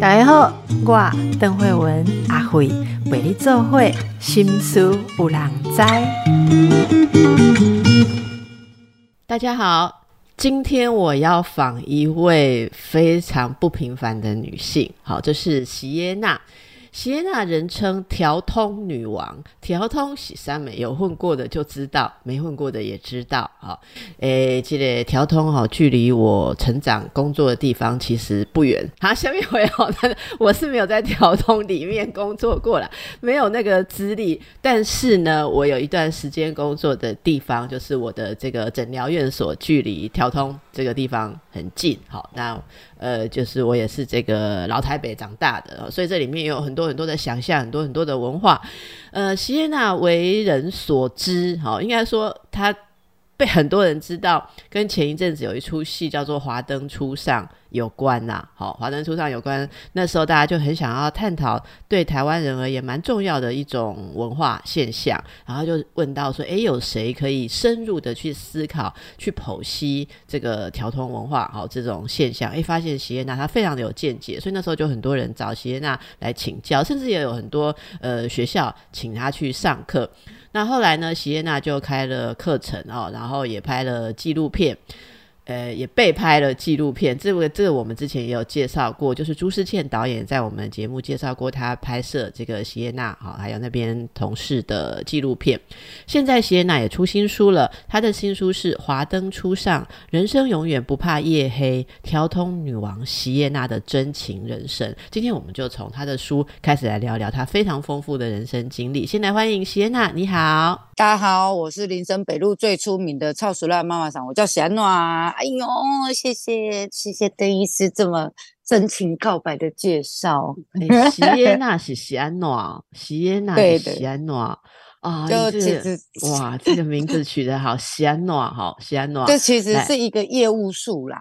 大家好，我邓慧文阿慧为你做会心思有人知。大家好，今天我要访一位非常不平凡的女性，好，这是席耶娜。席耶娜人称调通女王，调通喜三美，有混过的就知道，没混过的也知道。哈，诶，这个调通哈，距离我成长工作的地方其实不远。好，下面回哦，我是没有在调通里面工作过了，没有那个资历。但是呢，我有一段时间工作的地方，就是我的这个诊疗院所，距离调通这个地方很近。好，那。呃，就是我也是这个老台北长大的，所以这里面有很多很多的想象，很多很多的文化。呃，席耶娜为人所知，好，应该说她。被很多人知道，跟前一阵子有一出戏叫做《华灯初上》有关呐。好，《华灯初上》有关，那时候大家就很想要探讨对台湾人而言蛮重要的一种文化现象，然后就问到说：“诶，有谁可以深入的去思考、去剖析这个调通文化？好，这种现象？”诶，发现席耶娜她非常的有见解，所以那时候就很多人找席耶娜来请教，甚至也有很多呃学校请她去上课。那后来呢？席耶娜就开了课程哦，然后也拍了纪录片。呃，也被拍了纪录片，这个这个我们之前也有介绍过，就是朱思倩导演在我们节目介绍过他拍摄这个席耶娜哈，还有那边同事的纪录片。现在席耶娜也出新书了，他的新书是《华灯初上，人生永远不怕夜黑》，调通女王席耶娜的真情人生。今天我们就从他的书开始来聊聊他非常丰富的人生经历。先来欢迎席耶娜，你好，大家好，我是林森北路最出名的超熟辣妈妈桑，我叫席安娜。哎呦，谢谢谢谢邓医师这么真情告白的介绍。席耶娜是席安诺，席耶娜是席安诺啊，就其实哇，这个名字取得好，席安诺好，席安诺。这其实是一个业务术啦，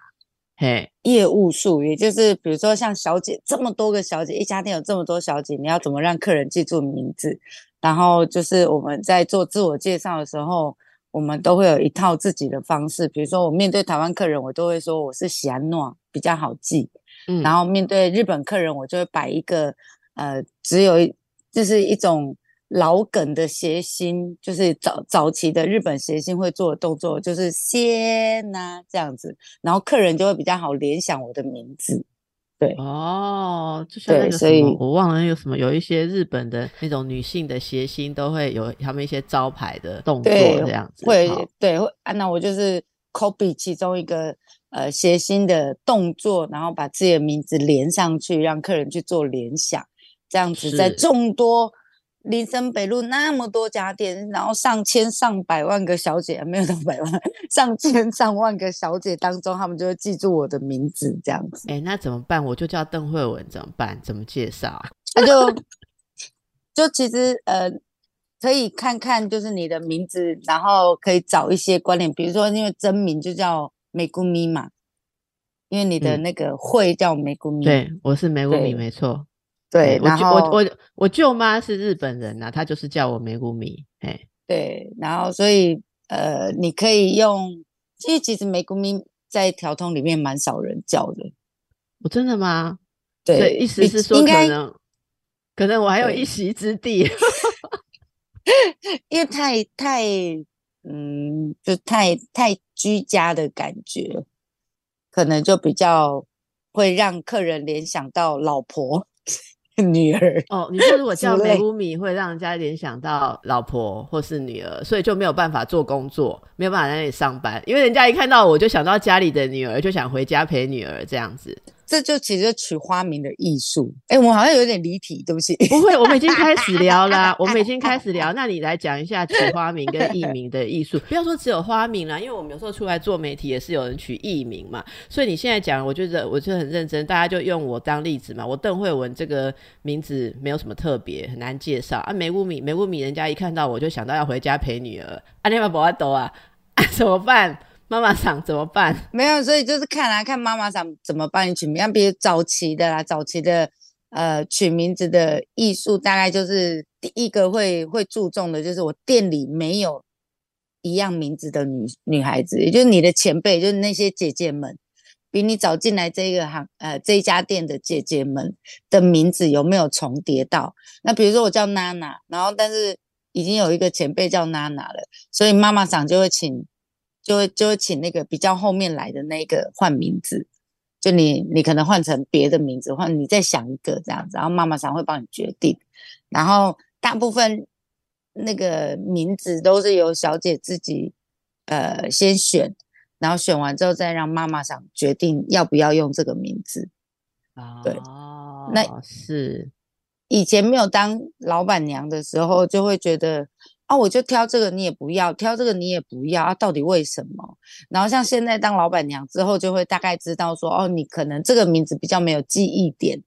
嘿，业务术，也就是比如说像小姐这么多个小姐，一家店有这么多小姐，你要怎么让客人记住名字？然后就是我们在做自我介绍的时候。我们都会有一套自己的方式，比如说我面对台湾客人，我都会说我是喜安诺，比较好记。嗯，然后面对日本客人，我就会摆一个呃，只有就是一种老梗的谐心，就是早早期的日本谐心会做的动作，就是先呐这样子，然后客人就会比较好联想我的名字。对哦，就像那个什么，我忘了那有什么，有一些日本的那种女性的谐星都会有他们一些招牌的动作这样子。会，对，会啊。那我就是 copy 其中一个呃谐星的动作，然后把自己的名字连上去，让客人去做联想，这样子在众多。林森北路那么多家店，然后上千上百万个小姐，没有上百万，上千上万个小姐当中，他们就会记住我的名字这样子。哎，那怎么办？我就叫邓慧文，怎么办？怎么介绍？那 就就其实呃，可以看看就是你的名字，然后可以找一些关联，比如说因为真名就叫美姑咪嘛，因为你的那个会叫美姑咪，对，我是美姑咪，没错。对，我我我我舅妈是日本人呐，她就是叫我梅谷米，哎，对，然后所以呃，你可以用，其实其实梅谷米在调通里面蛮少人叫的，我真的吗？对，意思是说可能可能我还有一席之地，因为太太嗯，就太太居家的感觉，可能就比较会让客人联想到老婆。女儿哦，你说如果叫梅乌米，会让人家联想到老婆或是女儿，所以就没有办法做工作，没有办法在那里上班，因为人家一看到我就想到家里的女儿，就想回家陪女儿这样子。这就其实取花名的艺术。哎，我好像有点离题，对不起。不会，我们已经开始聊了，我们已经开始聊。那你来讲一下取花名跟艺名的艺术。不要说只有花名啦，因为我们有时候出来做媒体也是有人取艺名嘛。所以你现在讲，我觉得我就很认真，大家就用我当例子嘛。我邓慧文这个名字没有什么特别，很难介绍啊。梅乌米，梅乌米，人家一看到我就想到要回家陪女儿。啊，你们不爱抖 啊？怎么办？妈妈桑怎么办？没有，所以就是看来看妈妈桑怎么帮你取名。比如早期的啦，早期的呃取名字的艺术，大概就是第一个会会注重的，就是我店里没有一样名字的女女孩子，也就是你的前辈，就是那些姐姐们，比你早进来这个行呃这一家店的姐姐们的名字有没有重叠到？那比如说我叫娜娜，然后但是已经有一个前辈叫娜娜了，所以妈妈桑就会请，就会就会请那个比较后面来的那个换名字，就你你可能换成别的名字，或你再想一个这样子，然后妈妈常会帮你决定，然后大部分那个名字都是由小姐自己呃先选。然后选完之后，再让妈妈想决定要不要用这个名字。啊，对，那是以前没有当老板娘的时候，就会觉得啊，我就挑这个，你也不要挑这个，你也不要啊，到底为什么？然后像现在当老板娘之后，就会大概知道说，哦，你可能这个名字比较没有记忆点，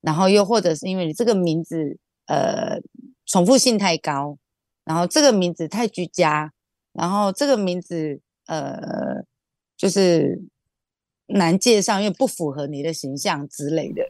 然后又或者是因为你这个名字呃重复性太高，然后这个名字太居家，然后这个名字。呃，就是难介绍，因为不符合你的形象之类的。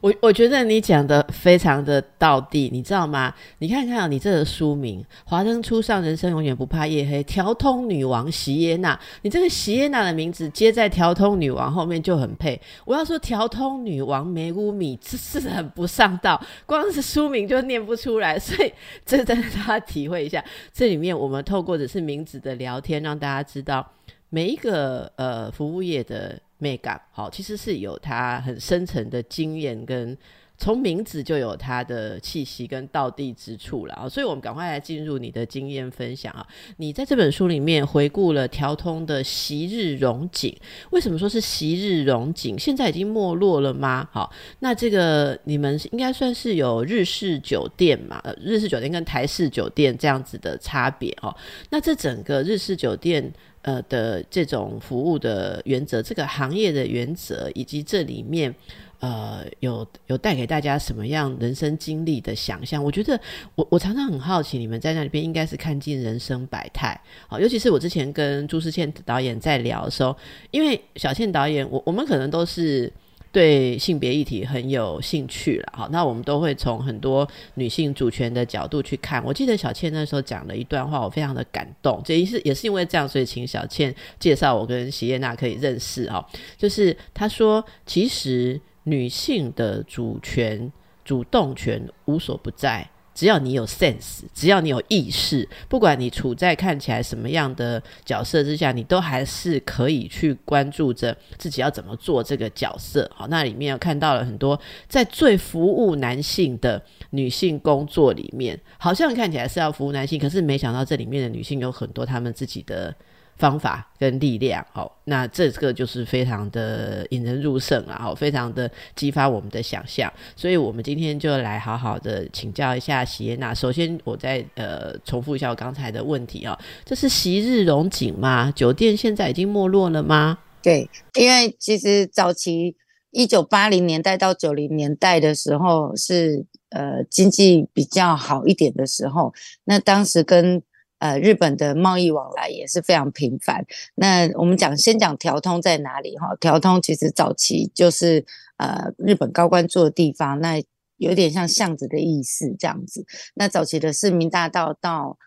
我我觉得你讲的非常的到地，你知道吗？你看看你这个书名《华灯初上，人生永远不怕夜黑》，调通女王席耶娜，你这个席耶娜的名字接在调通女王后面就很配。我要说调通女王梅乌米，这是很不上道，光是书名就念不出来，所以这真的大家体会一下。这里面我们透过只是名字的聊天，让大家知道每一个呃服务业的。美感好，其实是有它很深层的经验，跟从名字就有它的气息跟道地之处了啊！所以，我们赶快来进入你的经验分享啊！你在这本书里面回顾了调通的昔日荣景，为什么说是昔日荣景？现在已经没落了吗？好，那这个你们应该算是有日式酒店嘛？呃，日式酒店跟台式酒店这样子的差别哦。那这整个日式酒店。呃的这种服务的原则，这个行业的原则，以及这里面呃有有带给大家什么样人生经历的想象，我觉得我我常常很好奇，你们在那里边应该是看尽人生百态，好，尤其是我之前跟朱思倩导演在聊的时候，因为小倩导演，我我们可能都是。对性别议题很有兴趣了，好，那我们都会从很多女性主权的角度去看。我记得小倩那时候讲了一段话，我非常的感动。这也是也是因为这样，所以请小倩介绍我跟席耶娜可以认识哦。就是她说，其实女性的主权、主动权无所不在。只要你有 sense，只要你有意识，不管你处在看起来什么样的角色之下，你都还是可以去关注着自己要怎么做这个角色。好，那里面有看到了很多在最服务男性的女性工作里面，好像看起来是要服务男性，可是没想到这里面的女性有很多她们自己的。方法跟力量，好，那这个就是非常的引人入胜啊，哦，非常的激发我们的想象，所以我们今天就来好好的请教一下席耶娜。首先，我再呃重复一下我刚才的问题啊，这是昔日荣景吗？酒店现在已经没落了吗？对，因为其实早期一九八零年代到九零年代的时候是呃经济比较好一点的时候，那当时跟呃，日本的贸易往来也是非常频繁。那我们讲先讲条通在哪里哈？条通其实早期就是呃日本高官住的地方，那有点像巷子的意思这样子。那早期的市民大道到。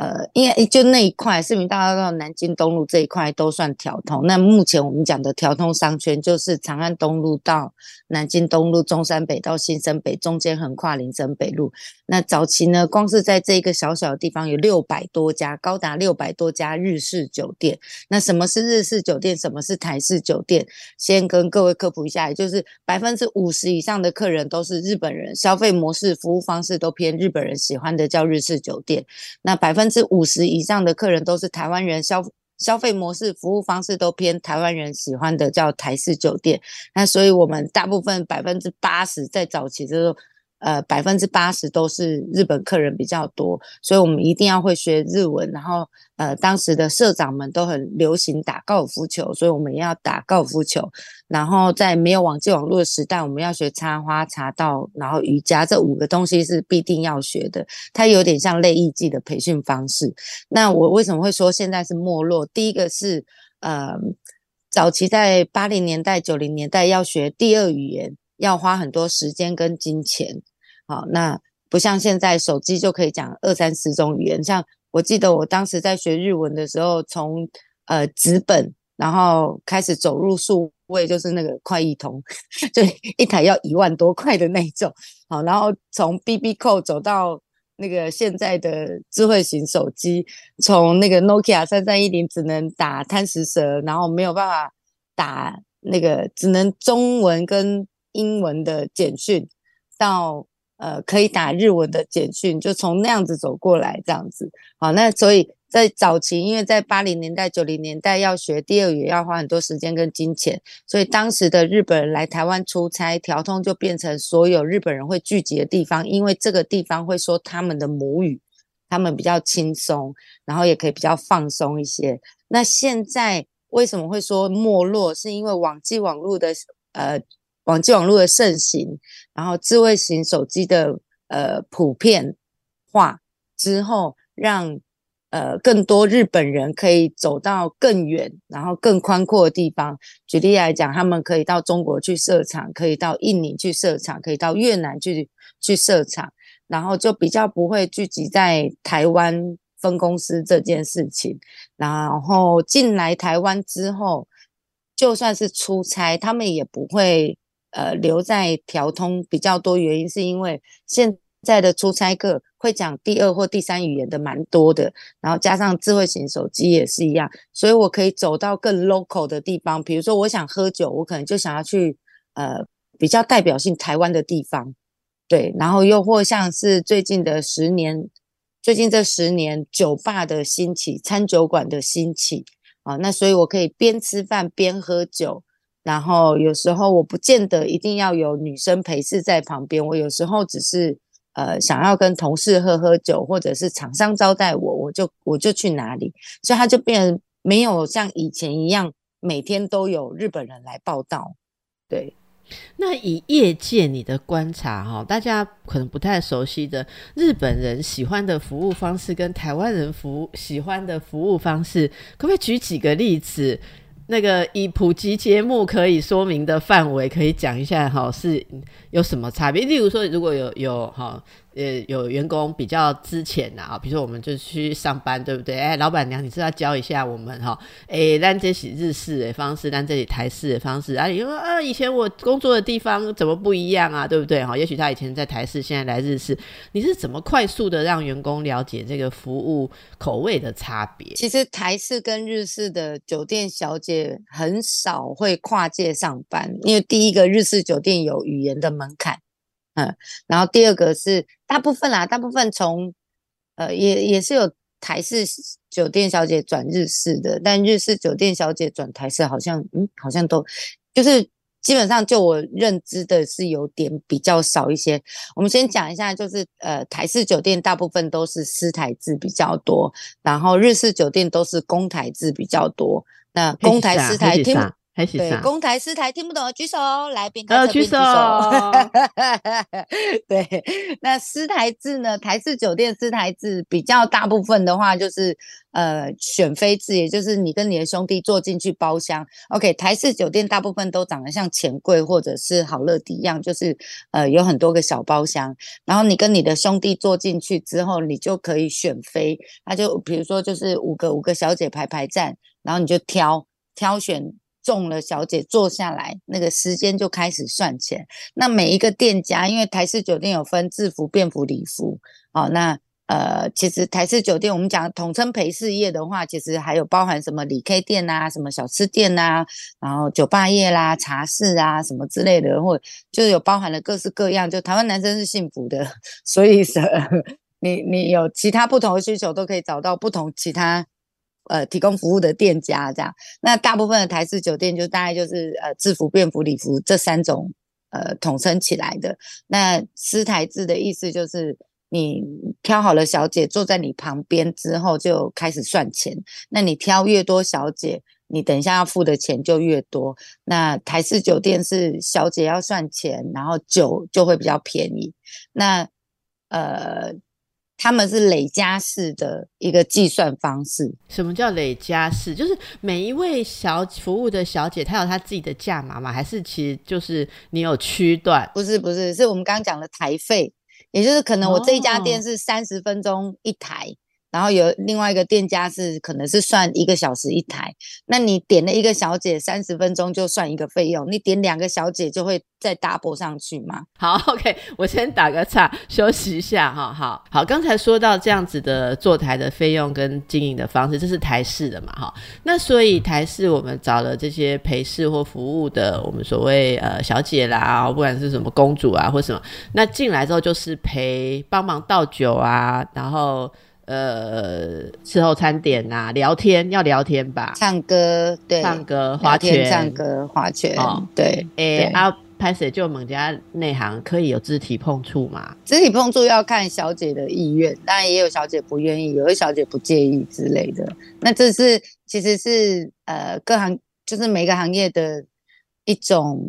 呃，因为就那一块，市民大道到南京东路这一块都算调通。那目前我们讲的调通商圈，就是长安东路到南京东路、中山北到新生北，中间横跨林森北路。那早期呢，光是在这个小小的地方，有六百多家，高达六百多家日式酒店。那什么是日式酒店？什么是台式酒店？先跟各位科普一下，也就是百分之五十以上的客人都是日本人，消费模式、服务方式都偏日本人喜欢的，叫日式酒店。那百分是五十以上的客人都是台湾人，消消费模式、服务方式都偏台湾人喜欢的，叫台式酒店。那所以，我们大部分百分之八十在早期的时候。呃，百分之八十都是日本客人比较多，所以我们一定要会学日文。然后，呃，当时的社长们都很流行打高尔夫球，所以我们也要打高尔夫球。然后，在没有网际网络的时代，我们要学插花、茶道，然后瑜伽，这五个东西是必定要学的。它有点像类艺伎的培训方式。那我为什么会说现在是没落？第一个是，呃，早期在八零年代、九零年代要学第二语言，要花很多时间跟金钱。好，那不像现在手机就可以讲二三十种语言。像我记得我当时在学日文的时候，从呃纸本，然后开始走入数位就是那个快译通，就一台要一万多块的那种。好，然后从 BB 扣走到那个现在的智慧型手机，从那个 Nokia 三三一零只能打贪食蛇，然后没有办法打那个只能中文跟英文的简讯，到呃可以打日文的简讯，就从那样子走过来这样子。好，那所以。在早期，因为在八零年代、九零年代要学第二语要花很多时间跟金钱，所以当时的日本人来台湾出差，调通就变成所有日本人会聚集的地方，因为这个地方会说他们的母语，他们比较轻松，然后也可以比较放松一些。那现在为什么会说没落？是因为网际网络的呃网际网络的盛行，然后智慧型手机的呃普遍化之后，让呃，更多日本人可以走到更远，然后更宽阔的地方。举例来讲，他们可以到中国去设厂，可以到印尼去设厂，可以到越南去去设厂，然后就比较不会聚集在台湾分公司这件事情。然后进来台湾之后，就算是出差，他们也不会呃留在调通。比较多原因是因为现在的出差客。会讲第二或第三语言的蛮多的，然后加上智慧型手机也是一样，所以我可以走到更 local 的地方。比如说，我想喝酒，我可能就想要去呃比较代表性台湾的地方，对。然后又或像是最近的十年，最近这十年酒吧的兴起，餐酒馆的兴起啊，那所以我可以边吃饭边喝酒，然后有时候我不见得一定要有女生陪侍在旁边，我有时候只是。呃，想要跟同事喝喝酒，或者是厂商招待我，我就我就去哪里，所以他就变没有像以前一样每天都有日本人来报道。对，那以业界你的观察哈，大家可能不太熟悉的日本人喜欢的服务方式跟台湾人服喜欢的服务方式，可不可以举几个例子？那个以普及节目可以说明的范围，可以讲一下哈，是有什么差别？例如说，如果有有哈。呃，有员工比较之前啊，比如说我们就去上班，对不对？哎，老板娘，你是要教一下我们哈？哎，但这是日式的方式，但这里台式的方式啊，你说啊，以前我工作的地方怎么不一样啊？对不对？哈，也许他以前在台式，现在来日式，你是怎么快速的让员工了解这个服务口味的差别？其实台式跟日式的酒店小姐很少会跨界上班，因为第一个日式酒店有语言的门槛。嗯，然后第二个是大部分啦，大部分从呃也也是有台式酒店小姐转日式的，但日式酒店小姐转台式好像嗯好像都就是基本上就我认知的是有点比较少一些。我们先讲一下，就是呃台式酒店大部分都是私台制比较多，然后日式酒店都是公台制比较多。那公台私台听。对，公台私台听不懂的举手，来边开边举手。对，那私台制呢？台式酒店私台制比较大部分的话，就是呃选妃制，也就是你跟你的兄弟坐进去包厢。OK，台式酒店大部分都长得像钱柜或者是好乐迪一样，就是呃有很多个小包厢，然后你跟你的兄弟坐进去之后，你就可以选妃。那就比如说就是五个五个小姐排排站，然后你就挑挑选。中了，小姐坐下来，那个时间就开始算钱。那每一个店家，因为台式酒店有分制服、便服、礼服，哦，那呃，其实台式酒店我们讲统称陪侍业的话，其实还有包含什么礼 K 店呐、什么小吃店呐，然后酒吧业啦、茶室啊什么之类的，或就有包含了各式各样。就台湾男生是幸福的，所以是 你你有其他不同的需求，都可以找到不同其他。呃，提供服务的店家这样，那大部分的台式酒店就大概就是呃制服、便服、礼服这三种呃统称起来的。那私台制的意思就是你挑好了小姐坐在你旁边之后就开始算钱。那你挑越多小姐，你等一下要付的钱就越多。那台式酒店是小姐要算钱，然后酒就会比较便宜。那呃。他们是累加式的一个计算方式。什么叫累加式？就是每一位小服务的小姐，她有她自己的价码吗？还是其实就是你有区段？不是，不是，是我们刚刚讲的台费，也就是可能我这一家店是三十分钟一台，然后有另外一个店家是可能是算一个小时一台，那你点了一个小姐三十分钟就算一个费用，你点两个小姐就会再打拨上去吗？好，OK，我先打个岔，休息一下哈。好好，刚才说到这样子的坐台的费用跟经营的方式，这是台式的嘛？哈，那所以台式我们找了这些陪侍或服务的，我们所谓呃小姐啦，不管是什么公主啊或什么，那进来之后就是陪帮忙倒酒啊，然后。呃，伺候餐点啊，聊天要聊天吧，唱歌对，唱歌划拳，唱歌划拳，对，哎，啊，拍摄就某家内行可以有肢体碰触嘛？肢体碰触要看小姐的意愿，当然也有小姐不愿意，有的小姐不介意之类的。那这是其实是呃各行就是每个行业的一种，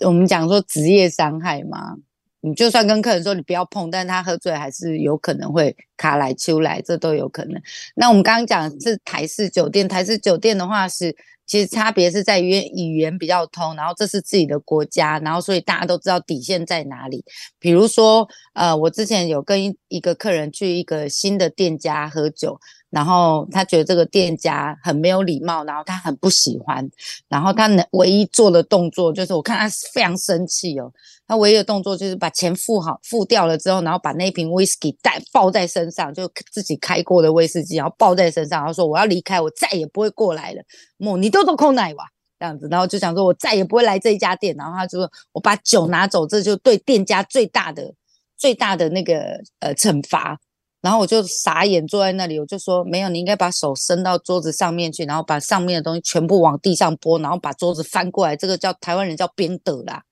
我们讲说职业伤害嘛。你就算跟客人说你不要碰，但是他喝醉还是有可能会卡来秋来，这都有可能。那我们刚刚讲是台式酒店，台式酒店的话是其实差别是在于语言比较通，然后这是自己的国家，然后所以大家都知道底线在哪里。比如说，呃，我之前有跟一个客人去一个新的店家喝酒。然后他觉得这个店家很没有礼貌，然后他很不喜欢。然后他能唯一做的动作就是，我看他非常生气哦。他唯一的动作就是把钱付好，付掉了之后，然后把那瓶威士忌带抱在身上，就自己开过的威士忌，然后抱在身上，然后说我要离开，我再也不会过来了。莫你都都空奶哇，这样子，然后就想说我再也不会来这一家店。然后他就说我把酒拿走，这就对店家最大的最大的那个呃惩罚。然后我就傻眼坐在那里，我就说没有，你应该把手伸到桌子上面去，然后把上面的东西全部往地上拨，然后把桌子翻过来，这个叫台湾人叫编的啦。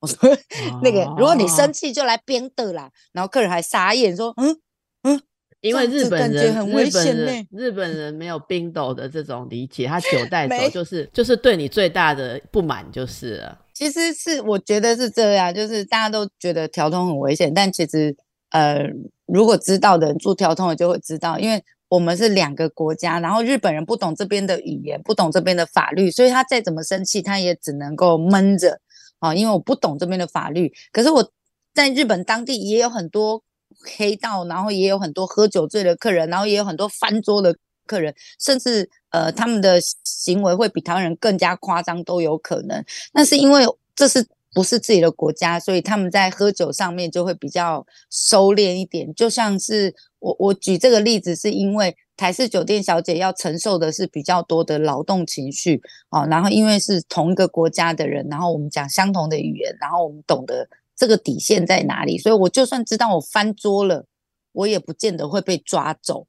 我说那个，如果你生气就来编的啦。然后客人还傻眼说，嗯嗯，因为日本人很危险呢，日本人没有冰斗的这种理解，他酒 带走就是就是对你最大的不满就是了。其实是我觉得是这样，就是大家都觉得调通很危险，但其实呃。如果知道的人住调通的就会知道，因为我们是两个国家，然后日本人不懂这边的语言，不懂这边的法律，所以他再怎么生气，他也只能够闷着啊，因为我不懂这边的法律。可是我在日本当地也有很多黑道，然后也有很多喝酒醉的客人，然后也有很多翻桌的客人，甚至呃他们的行为会比台湾人更加夸张都有可能。那是因为这是。不是自己的国家，所以他们在喝酒上面就会比较收敛一点。就像是我我举这个例子，是因为台式酒店小姐要承受的是比较多的劳动情绪哦。然后因为是同一个国家的人，然后我们讲相同的语言，然后我们懂得这个底线在哪里，所以我就算知道我翻桌了，我也不见得会被抓走。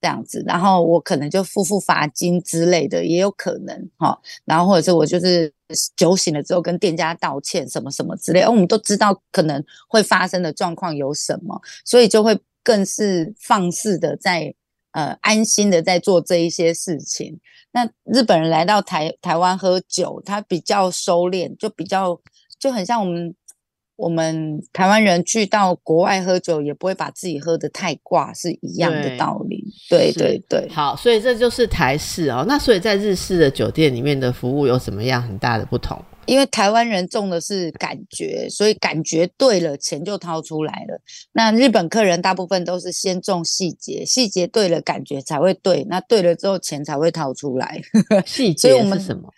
这样子，然后我可能就付付罚金之类的，也有可能哈。然后或者是我就是酒醒了之后跟店家道歉什么什么之类，而我们都知道可能会发生的状况有什么，所以就会更是放肆的在呃安心的在做这一些事情。那日本人来到台台湾喝酒，他比较收敛，就比较就很像我们。我们台湾人去到国外喝酒，也不会把自己喝得太挂，是一样的道理。对对对，好，所以这就是台式哦。那所以在日式的酒店里面的服务有什么样很大的不同？因为台湾人重的是感觉，所以感觉对了，钱就掏出来了。那日本客人大部分都是先重细节，细节对了，感觉才会对。那对了之后，钱才会掏出来。细节是什么？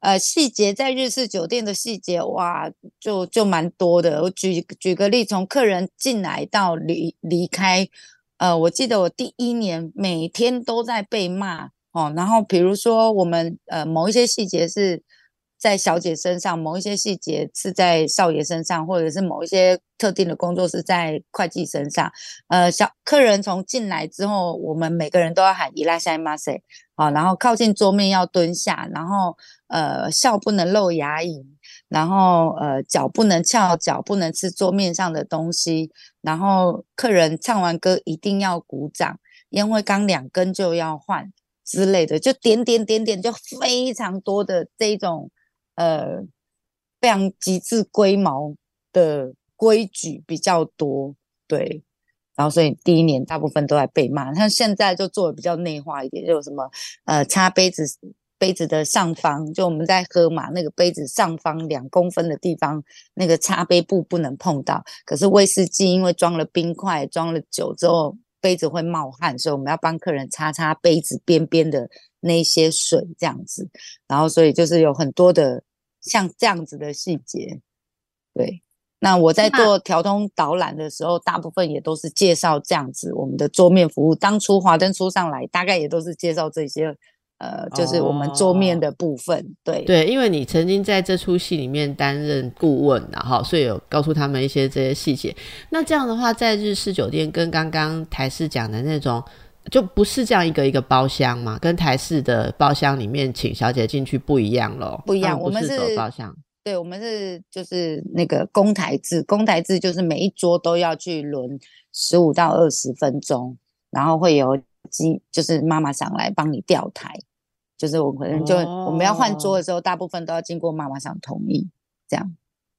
呃，细节在日式酒店的细节，哇，就就蛮多的。我举举个例，从客人进来到离离开，呃，我记得我第一年每天都在被骂哦。然后比如说我们呃某一些细节是。在小姐身上，某一些细节是在少爷身上，或者是某一些特定的工作是在会计身上。呃，小客人从进来之后，我们每个人都要喊伊拉西马塞，好，然后靠近桌面要蹲下，然后呃笑不能露牙龈，然后呃脚不能翘，脚不能吃桌面上的东西，然后客人唱完歌一定要鼓掌，烟灰缸两根就要换之类的，就点点点点，就非常多的这种。呃，非常极致龟毛的规矩比较多，对，然后所以第一年大部分都在被骂，像现在就做的比较内化一点，就有什么呃擦杯子杯子的上方，就我们在喝嘛，那个杯子上方两公分的地方，那个擦杯布不能碰到，可是威士忌因为装了冰块，装了酒之后。杯子会冒汗，所以我们要帮客人擦擦杯子边边的那些水，这样子。然后，所以就是有很多的像这样子的细节。对，那我在做调通导览的时候，大部分也都是介绍这样子我们的桌面服务。当初华灯初上来，大概也都是介绍这些。呃，就是我们桌面的部分，对对，因为你曾经在这出戏里面担任顾问，然后所以有告诉他们一些这些细节。那这样的话，在日式酒店跟刚刚台式讲的那种，就不是这样一个一个包厢嘛？跟台式的包厢里面请小姐进去不一样喽？不一样，我们是包厢，对，我们是就是那个公台制，公台制就是每一桌都要去轮十五到二十分钟，然后会有机，就是妈妈上来帮你调台。就是我可能就我们要换桌的时候，大部分都要经过妈妈上同意，这样。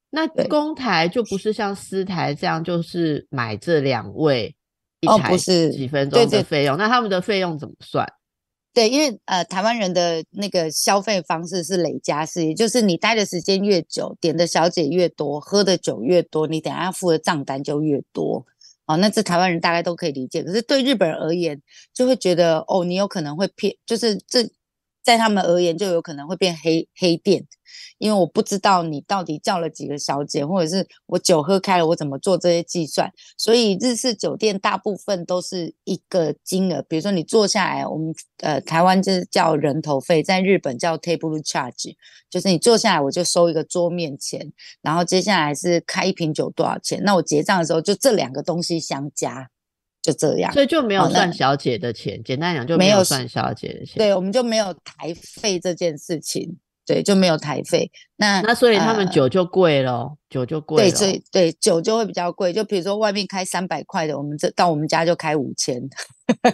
那公台就不是像私台这样，就是买这两位一台几分钟的费用。那他们的费用怎么算？对，因为呃，台湾人的那个消费方式是累加式，也就是你待的时间越久，点的小姐越多，喝的酒越多，你等下付的账单就越多。哦，那这台湾人大概都可以理解。可是对日本人而言，就会觉得哦，你有可能会骗，就是这。在他们而言，就有可能会变黑黑店，因为我不知道你到底叫了几个小姐，或者是我酒喝开了，我怎么做这些计算？所以日式酒店大部分都是一个金额，比如说你坐下来，我们呃台湾就是叫人头费，在日本叫 table charge，就是你坐下来我就收一个桌面钱，然后接下来是开一瓶酒多少钱？那我结账的时候就这两个东西相加。就这样，所以就没有算小姐的钱。简单讲，就没有算小姐的钱。对，我们就没有台费这件事情。对，就没有台费。那那所以他们酒就贵了，酒就贵了。对，所以对酒就会比较贵。就比如说外面开三百块的，我们这到我们家就开五千。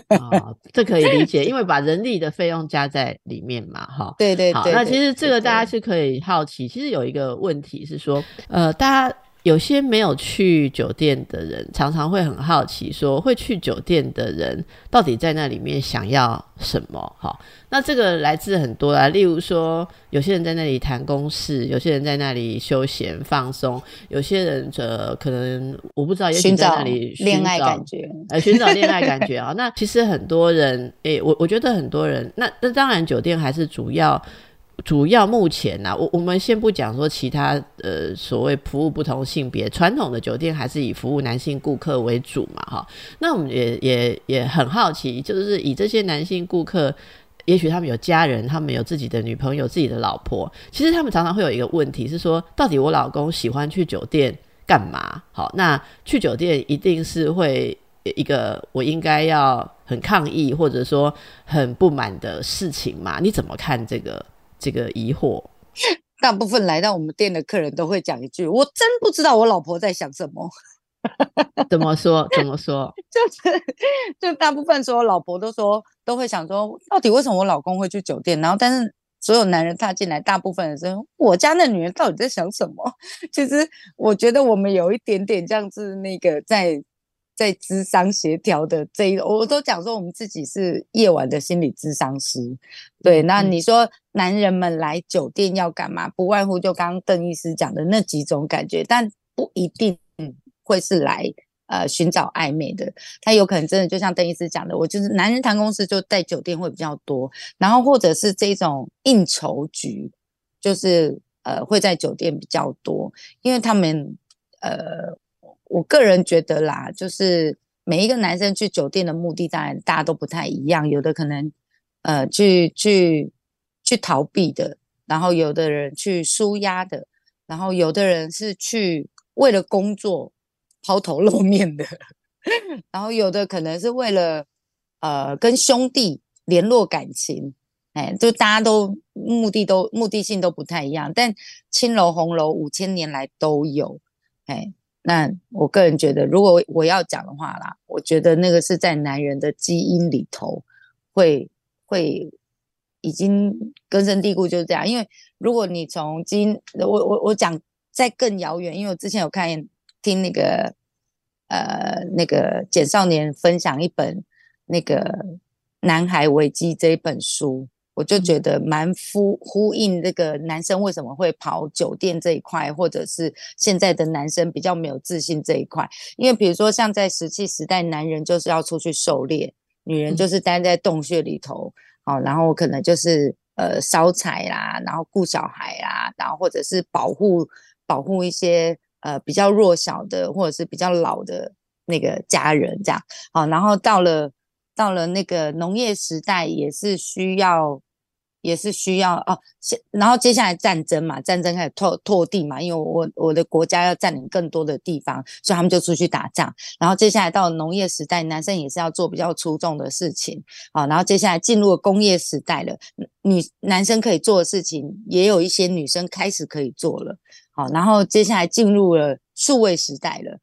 啊，这可以理解，因为把人力的费用加在里面嘛，哈。对对对。那其实这个大家是可以好奇。其实有一个问题是说，呃，大家。有些没有去酒店的人，常常会很好奇，说会去酒店的人到底在那里面想要什么？哈，那这个来自很多啊，例如说，有些人在那里谈公事，有些人在那里休闲放松，有些人则可能我不知道，也许在那里恋爱感觉，呃，寻找恋爱感觉啊。那其实很多人，诶，我我觉得很多人，那那当然酒店还是主要。主要目前呢，我我们先不讲说其他呃所谓服务不同性别，传统的酒店还是以服务男性顾客为主嘛，哈。那我们也也也很好奇，就是以这些男性顾客，也许他们有家人，他们有自己的女朋友、自己的老婆，其实他们常常会有一个问题是说，到底我老公喜欢去酒店干嘛？好，那去酒店一定是会一个我应该要很抗议或者说很不满的事情嘛？你怎么看这个？这个疑惑，大部分来到我们店的客人都会讲一句：“我真不知道我老婆在想什么。”怎么说？怎么说？就是，就大部分所有老婆都说，都会想说，到底为什么我老公会去酒店？然后，但是所有男人踏进来，大部分的时候，我家那女人到底在想什么？其实，我觉得我们有一点点这样子，那个在。在智商协调的这一，我都讲说我们自己是夜晚的心理智商师，对。那你说男人们来酒店要干嘛？不外乎就刚刚邓医师讲的那几种感觉，但不一定会是来呃寻找暧昧的。他有可能真的就像邓医师讲的，我就是男人谈公司就在酒店会比较多，然后或者是这种应酬局，就是呃会在酒店比较多，因为他们呃。我个人觉得啦，就是每一个男生去酒店的目的，当然大家都不太一样。有的可能呃去去去逃避的，然后有的人去舒压的，然后有的人是去为了工作抛头露面的，然后有的可能是为了呃跟兄弟联络感情，哎，就大家都目的都目的性都不太一样。但青楼红楼五千年来都有，哎。那我个人觉得，如果我要讲的话啦，我觉得那个是在男人的基因里头，会会已经根深蒂固就是这样。因为如果你从今，我我我讲在更遥远，因为我之前有看听那个呃那个简少年分享一本那个《男孩危机》这一本书，我就觉得蛮呼呼应这个男生为什么会跑酒店这一块，或者是现在的男生比较没有自信这一块。因为比如说像在石器时代，男人就是要出去狩猎，女人就是待在洞穴里头，哦，然后可能就是呃烧柴啦，然后雇小孩啦，然后或者是保护保护一些呃比较弱小的或者是比较老的那个家人这样，好，然后到了到了那个农业时代，也是需要。也是需要哦，然后接下来战争嘛，战争开始拓拓地嘛，因为我我的国家要占领更多的地方，所以他们就出去打仗。然后接下来到农业时代，男生也是要做比较出众的事情啊。然后接下来进入了工业时代了，女男生可以做的事情，也有一些女生开始可以做了。好，然后接下来进入了数位时代了，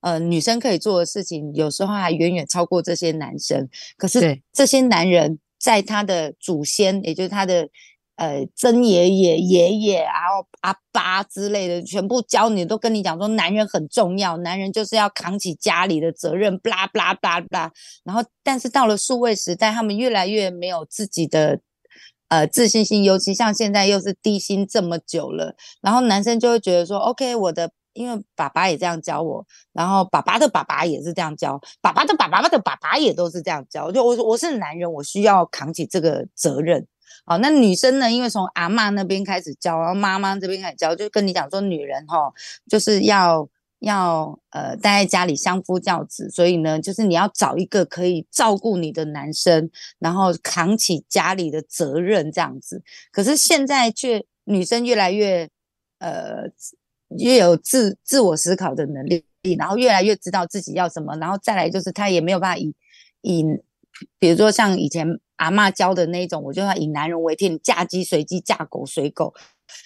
呃，女生可以做的事情，有时候还远远超过这些男生。可是这些男人。在他的祖先，也就是他的呃曾爷爷、爷爷，然后阿爸之类的，全部教你，都跟你讲说，男人很重要，男人就是要扛起家里的责任，巴拉巴拉巴拉。然后，但是到了数位时代，他们越来越没有自己的呃自信心，尤其像现在又是低薪这么久了，然后男生就会觉得说，OK，我的。因为爸爸也这样教我，然后爸爸的爸爸也是这样教，爸爸的爸爸的爸爸也都是这样教。就我我是男人，我需要扛起这个责任。好，那女生呢？因为从阿妈那边开始教，然后妈妈这边开始教，就跟你讲说，女人哈就是要要呃待在家里相夫教子，所以呢，就是你要找一个可以照顾你的男生，然后扛起家里的责任这样子。可是现在却女生越来越呃。越有自自我思考的能力，然后越来越知道自己要什么，然后再来就是他也没有办法以以，比如说像以前阿妈教的那一种，我就要以男人为天，嫁鸡随鸡，嫁狗随狗，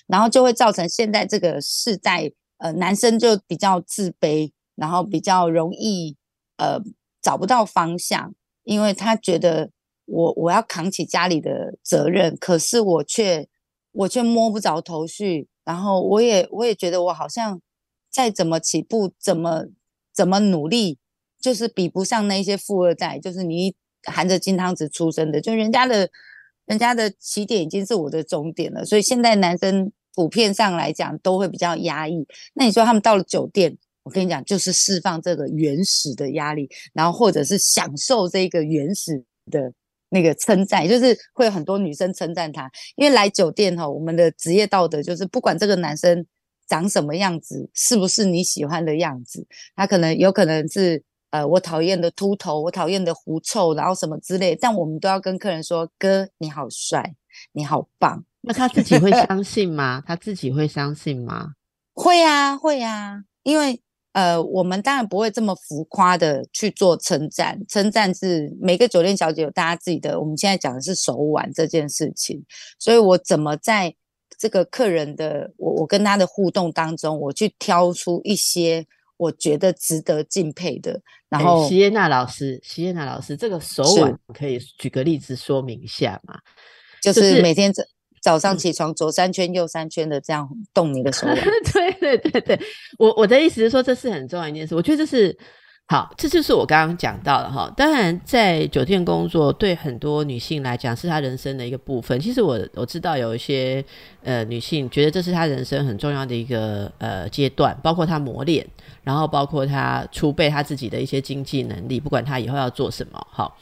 然后就会造成现在这个世代，呃，男生就比较自卑，然后比较容易呃找不到方向，因为他觉得我我要扛起家里的责任，可是我却我却摸不着头绪。然后我也我也觉得我好像再怎么起步，怎么怎么努力，就是比不上那些富二代，就是你含着金汤匙出生的，就人家的，人家的起点已经是我的终点了。所以现在男生普遍上来讲都会比较压抑。那你说他们到了酒店，我跟你讲，就是释放这个原始的压力，然后或者是享受这个原始的。那个称赞就是会有很多女生称赞他，因为来酒店哈，我们的职业道德就是不管这个男生长什么样子，是不是你喜欢的样子，他可能有可能是呃我讨厌的秃头，我讨厌的狐臭，然后什么之类，但我们都要跟客人说哥你好帅，你好棒。那他自己会相信吗？他自己会相信吗？会呀，会呀，因为。呃，我们当然不会这么浮夸的去做称赞，称赞是每个酒店小姐有大家自己的。我们现在讲的是手腕这件事情，所以我怎么在这个客人的我我跟他的互动当中，我去挑出一些我觉得值得敬佩的。然后，席耶娜老师，席耶娜老师，这个手腕可以举个例子说明一下吗？就是每天这。早上起床左三圈右三圈的这样动你的手腕，对对对对，我我的意思是说这是很重要一件事，我觉得这是好，这就是我刚刚讲到的哈。当然，在酒店工作对很多女性来讲是她人生的一个部分。其实我我知道有一些呃女性觉得这是她人生很重要的一个呃阶段，包括她磨练，然后包括她储备她自己的一些经济能力，不管她以后要做什么，好。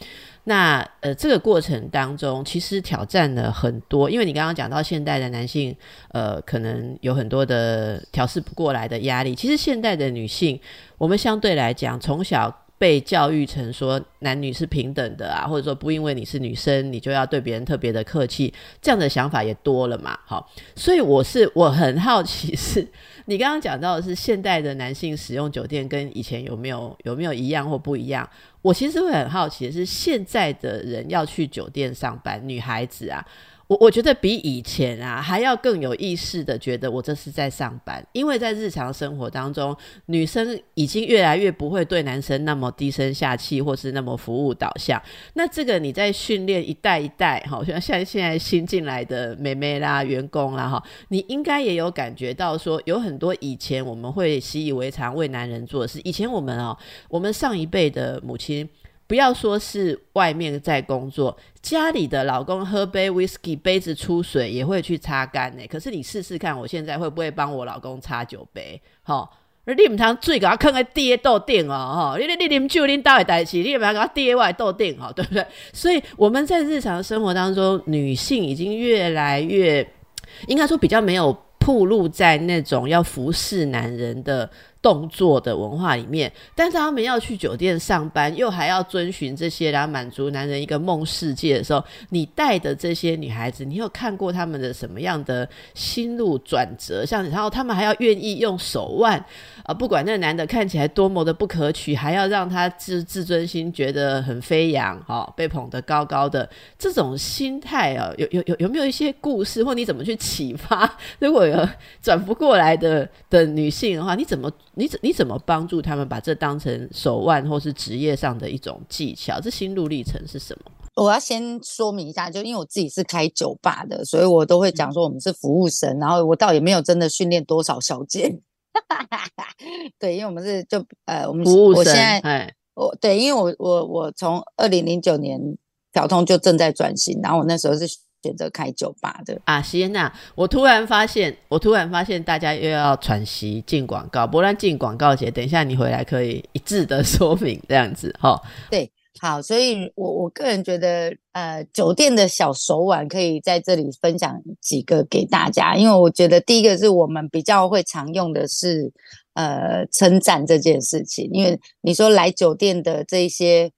那呃，这个过程当中其实挑战了很多，因为你刚刚讲到现代的男性，呃，可能有很多的调试不过来的压力。其实现代的女性，我们相对来讲，从小被教育成说男女是平等的啊，或者说不因为你是女生，你就要对别人特别的客气，这样的想法也多了嘛。好，所以我是我很好奇，是你刚刚讲到的是现代的男性使用酒店跟以前有没有有没有一样或不一样？我其实会很好奇的是，现在的人要去酒店上班，女孩子啊。我我觉得比以前啊还要更有意识的觉得我这是在上班，因为在日常生活当中，女生已经越来越不会对男生那么低声下气，或是那么服务导向。那这个你在训练一代一代，好像像现在新进来的妹妹啦、员工啦，哈，你应该也有感觉到说，有很多以前我们会习以为常为男人做的事。以前我们哦，我们上一辈的母亲。不要说是外面在工作，家里的老公喝杯 whisky 杯子出水也会去擦干呢。可是你试试看，我现在会不会帮我老公擦酒杯？哈。而你唔通水给他坑在地豆顶哦，吼！你你你啉酒恁倒会代志，你唔通给他跌外豆顶哦，对不对？所以我们在日常生活当中，女性已经越来越，应该说比较没有暴露在那种要服侍男人的。动作的文化里面，但是他们要去酒店上班，又还要遵循这些，然后满足男人一个梦世界的时候，你带的这些女孩子，你有看过他们的什么样的心路转折？像然后他们还要愿意用手腕啊，不管那个男的看起来多么的不可取，还要让他自自尊心觉得很飞扬，哈，被捧得高高的这种心态啊，有有有有没有一些故事，或你怎么去启发？如果有转不过来的的女性的话，你怎么？你怎你怎么帮助他们把这当成手腕或是职业上的一种技巧？这心路历程是什么？我要先说明一下，就因为我自己是开酒吧的，所以我都会讲说我们是服务生，然后我倒也没有真的训练多少小姐。对，因为我们是就呃，我们服务生。哎，我对，因为我我我从二零零九年调通就正在转型，然后我那时候是。选择开酒吧的啊，西耶娜，我突然发现，我突然发现大家又要喘息进广告，不然进广告节，等一下你回来可以一致的 说明这样子哈。对，好，所以我我个人觉得，呃，酒店的小手腕可以在这里分享几个给大家，因为我觉得第一个是我们比较会常用的是，呃，称赞这件事情，因为你说来酒店的这些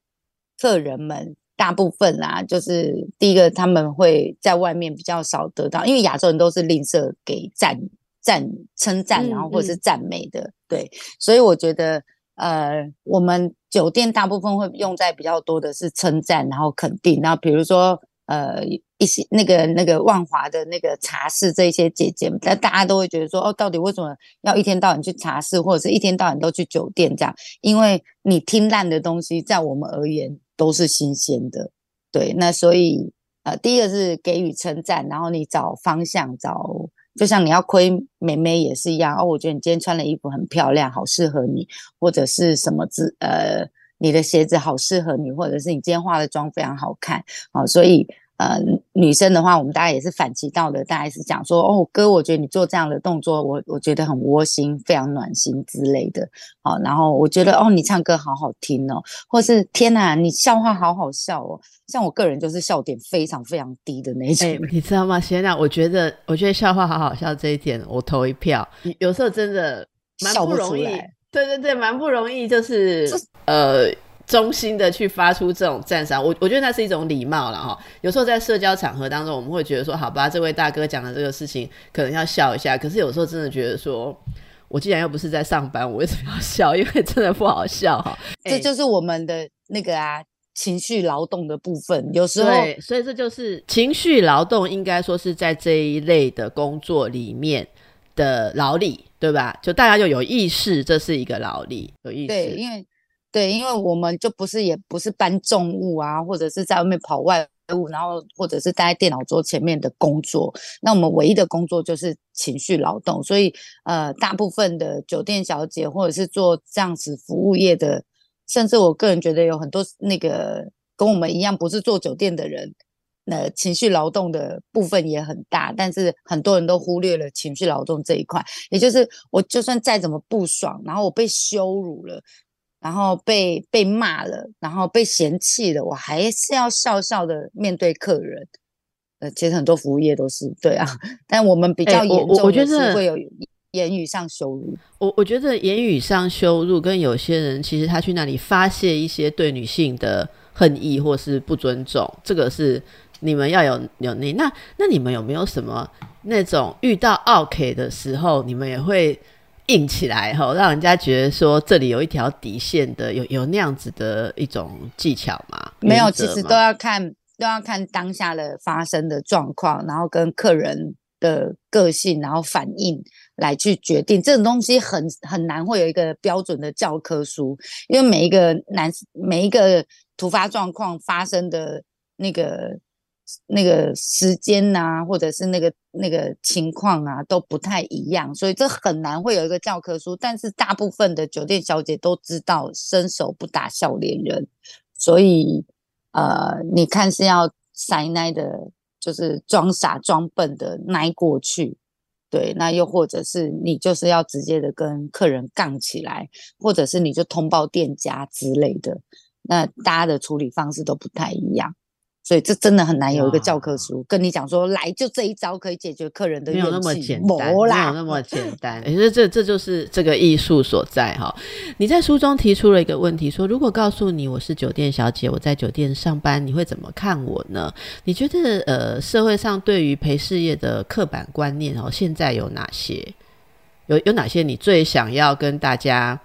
客人们。大部分啦，就是第一个他们会在外面比较少得到，因为亚洲人都是吝啬给赞赞称赞，然后或者是赞美的，对，所以我觉得呃，我们酒店大部分会用在比较多的是称赞，然后肯定，然后比如说呃一些那个那个万华的那个茶室这些姐姐们，但大家都会觉得说哦，到底为什么要一天到晚去茶室，或者是一天到晚都去酒店这样？因为你听烂的东西，在我们而言。都是新鲜的，对，那所以呃，第一个是给予称赞，然后你找方向，找就像你要亏美眉也是一样哦，我觉得你今天穿的衣服很漂亮，好适合你，或者是什么字呃，你的鞋子好适合你，或者是你今天化的妆非常好看，好，所以。呃，女生的话，我们大概也是反其道的，大概是讲说，哦，哥，我觉得你做这样的动作，我我觉得很窝心，非常暖心之类的。好，然后我觉得，哦，你唱歌好好听哦，或是天哪，你笑话好好笑哦。像我个人就是笑点非常非常低的那种，你知道吗？谢娜，我觉得，我觉得笑话好好笑这一点，我投一票。有时候真的蛮不容易，对对对，蛮不容易，就是呃。衷心的去发出这种赞赏，我我觉得那是一种礼貌了哈。有时候在社交场合当中，我们会觉得说，好吧，这位大哥讲的这个事情可能要笑一下。可是有时候真的觉得说，我既然又不是在上班，我为什么要笑？因为真的不好笑哈。这就是我们的那个啊，情绪劳动的部分。有时候，所以这就是情绪劳动，应该说是在这一类的工作里面的劳力，对吧？就大家就有意识，这是一个劳力，有意识。对，因为。对，因为我们就不是也不是搬重物啊，或者是在外面跑外务，然后或者是待在电脑桌前面的工作。那我们唯一的工作就是情绪劳动，所以呃，大部分的酒店小姐或者是做这样子服务业的，甚至我个人觉得有很多那个跟我们一样不是做酒店的人，那情绪劳动的部分也很大，但是很多人都忽略了情绪劳动这一块，也就是我就算再怎么不爽，然后我被羞辱了。然后被被骂了，然后被嫌弃了，我还是要笑笑的面对客人。呃，其实很多服务业都是对啊，但我们比较严重的是会有言语上羞辱。我我觉得言语上羞辱跟有些人其实他去那里发泄一些对女性的恨意或是不尊重，这个是你们要有有那那那你们有没有什么那种遇到 OK 的时候，你们也会？硬起来哈，让人家觉得说这里有一条底线的，有有那样子的一种技巧吗？没有，其实都要看都要看当下的发生的状况，然后跟客人的个性，然后反应来去决定。这种东西很很难会有一个标准的教科书，因为每一个男每一个突发状况发生的那个。那个时间呐，或者是那个那个情况啊，都不太一样，所以这很难会有一个教科书。但是大部分的酒店小姐都知道，伸手不打笑脸人，所以呃，你看是要塞奶的，就是装傻装笨的奶过去，对，那又或者是你就是要直接的跟客人杠起来，或者是你就通报店家之类的，那大家的处理方式都不太一样。所以这真的很难有一个教科书跟你讲说，来就这一招可以解决客人的没有那么简单，没有那么简 单。其实这这就是这个艺术所在哈。你在书中提出了一个问题，说如果告诉你我是酒店小姐，我在酒店上班，你会怎么看我呢？你觉得呃，社会上对于陪事业的刻板观念哦，现在有哪些？有有哪些你最想要跟大家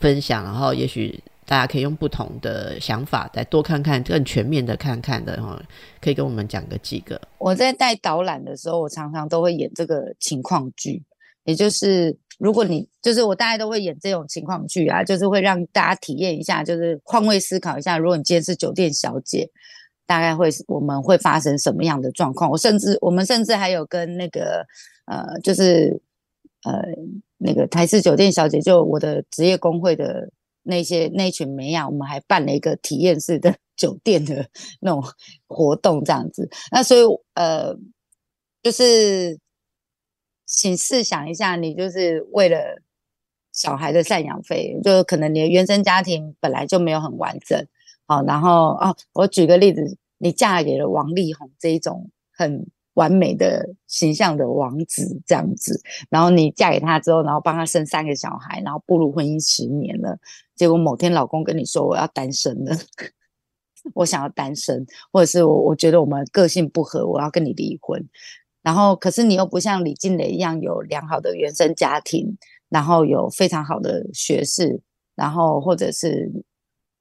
分享？然后也许。大家可以用不同的想法再多看看，更全面的看看的哈，可以跟我们讲个几个。我在带导览的时候，我常常都会演这个情况剧，也就是如果你就是我，大概都会演这种情况剧啊，就是会让大家体验一下，就是换位思考一下，如果你今天是酒店小姐，大概会我们会发生什么样的状况？我甚至我们甚至还有跟那个呃，就是呃那个台式酒店小姐，就我的职业工会的。那些那群美亚，我们还办了一个体验式的 酒店的那种活动，这样子。那所以呃，就是请试想一下，你就是为了小孩的赡养费，就可能你的原生家庭本来就没有很完整，好，然后哦，我举个例子，你嫁给了王力宏这一种很。完美的形象的王子这样子，然后你嫁给他之后，然后帮他生三个小孩，然后步入婚姻十年了，结果某天老公跟你说我要单身了，我想要单身，或者是我我觉得我们个性不合，我要跟你离婚。然后可是你又不像李静蕾一样有良好的原生家庭，然后有非常好的学识，然后或者是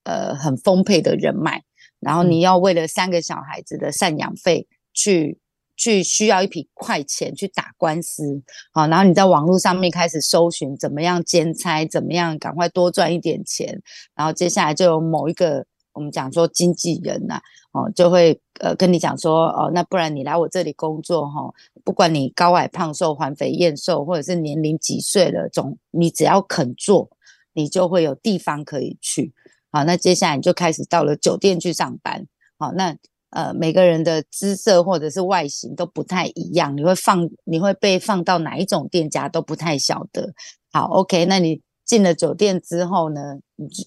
呃很丰沛的人脉，然后你要为了三个小孩子的赡养费去。去需要一笔快钱去打官司，好，然后你在网络上面开始搜寻怎么样兼差，怎么样赶快多赚一点钱，然后接下来就有某一个我们讲说经纪人呐，哦，就会呃跟你讲说，哦，那不然你来我这里工作哈，不管你高矮胖瘦、环肥燕瘦，或者是年龄几岁了，总你只要肯做，你就会有地方可以去，好，那接下来你就开始到了酒店去上班，好，那。呃，每个人的姿色或者是外形都不太一样，你会放，你会被放到哪一种店家都不太晓得。好，OK，那你进了酒店之后呢，你就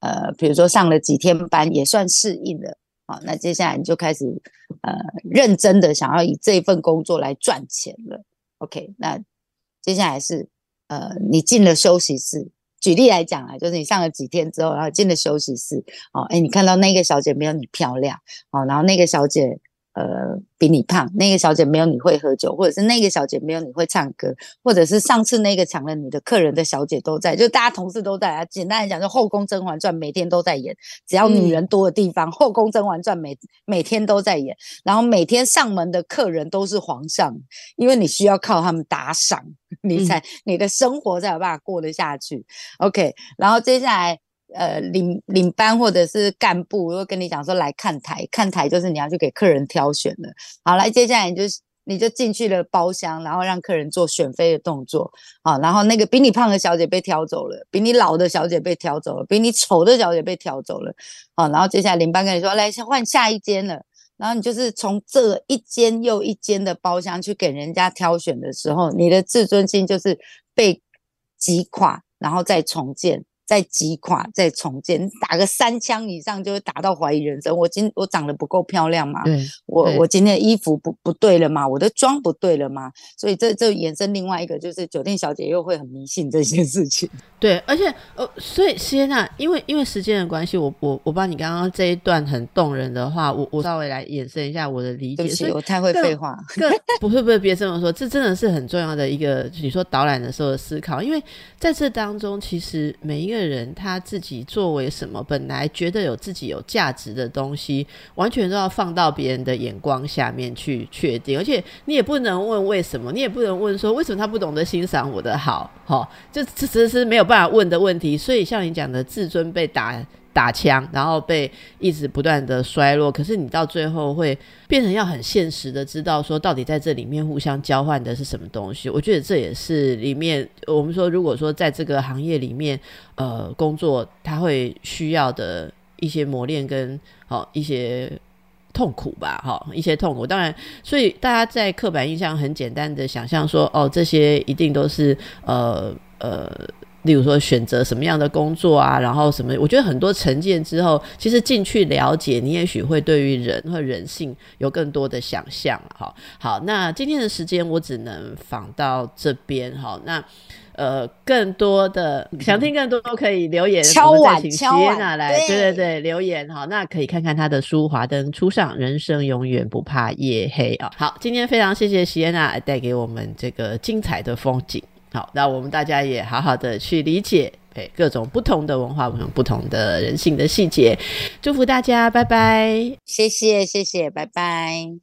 呃，比如说上了几天班，也算适应了。好，那接下来你就开始呃，认真的想要以这份工作来赚钱了。OK，那接下来是呃，你进了休息室。举例来讲啊，就是你上了几天之后，然后进了休息室，哦，哎，你看到那个小姐没有你漂亮，哦，然后那个小姐。呃，比你胖那个小姐没有你会喝酒，或者是那个小姐没有你会唱歌，或者是上次那个抢了你的客人的小姐都在，就大家同事都在啊。简单来讲，就《后宫甄嬛传》每天都在演，只要女人多的地方，《后宫甄嬛传》每每天都在演，然后每天上门的客人都是皇上，因为你需要靠他们打赏，你才你的生活才有办法过得下去。OK，然后接下来。呃，领领班或者是干部会跟你讲说来看台，看台就是你要去给客人挑选的。好，来接下来你就你就进去了包厢，然后让客人做选妃的动作。啊，然后那个比你胖的小姐被挑走了，比你老的小姐被挑走了，比你丑的小姐被挑走了。好，然后接下来领班跟你说来换下一间了，然后你就是从这一间又一间的包厢去给人家挑选的时候，你的自尊心就是被击垮，然后再重建。再击垮，再重建，打个三枪以上就会打到怀疑人生。我今我长得不够漂亮吗？对，我我今天的衣服不不对了吗？我的妆不对了吗？所以这这衍生另外一个就是酒店小姐又会很迷信这些事情。对，而且呃，所以谢娜，因为因为时间的关系，我我我把你刚刚这一段很动人的话，我我稍微来延伸一下我的理解。对不起，我太会废话。不会不会，别这么说，这真的是很重要的一个你说导览的时候的思考，因为在这当中，其实每一个。的人他自己作为什么，本来觉得有自己有价值的东西，完全都要放到别人的眼光下面去确定，而且你也不能问为什么，你也不能问说为什么他不懂得欣赏我的好，哈，这这这是没有办法问的问题。所以像你讲的，自尊被打。打枪，然后被一直不断的衰落。可是你到最后会变成要很现实的知道说，到底在这里面互相交换的是什么东西？我觉得这也是里面我们说，如果说在这个行业里面，呃，工作他会需要的一些磨练跟好一些痛苦吧，哈，一些痛苦。当然，所以大家在刻板印象很简单的想象说，哦，这些一定都是呃呃。例如说选择什么样的工作啊，然后什么？我觉得很多成见之后，其实进去了解，你也许会对于人和人性有更多的想象。哈，好，那今天的时间我只能访到这边。哈，那呃，更多的想听更多都可以留言，敲碗请谢娜来，对对对，留言哈，那可以看看他的书《华灯初上》，人生永远不怕夜黑啊。好，今天非常谢谢席安娜带给我们这个精彩的风景。好，那我们大家也好好的去理解，诶，各种不同的文化，不同的人性的细节。祝福大家，拜拜，谢谢，谢谢，拜拜。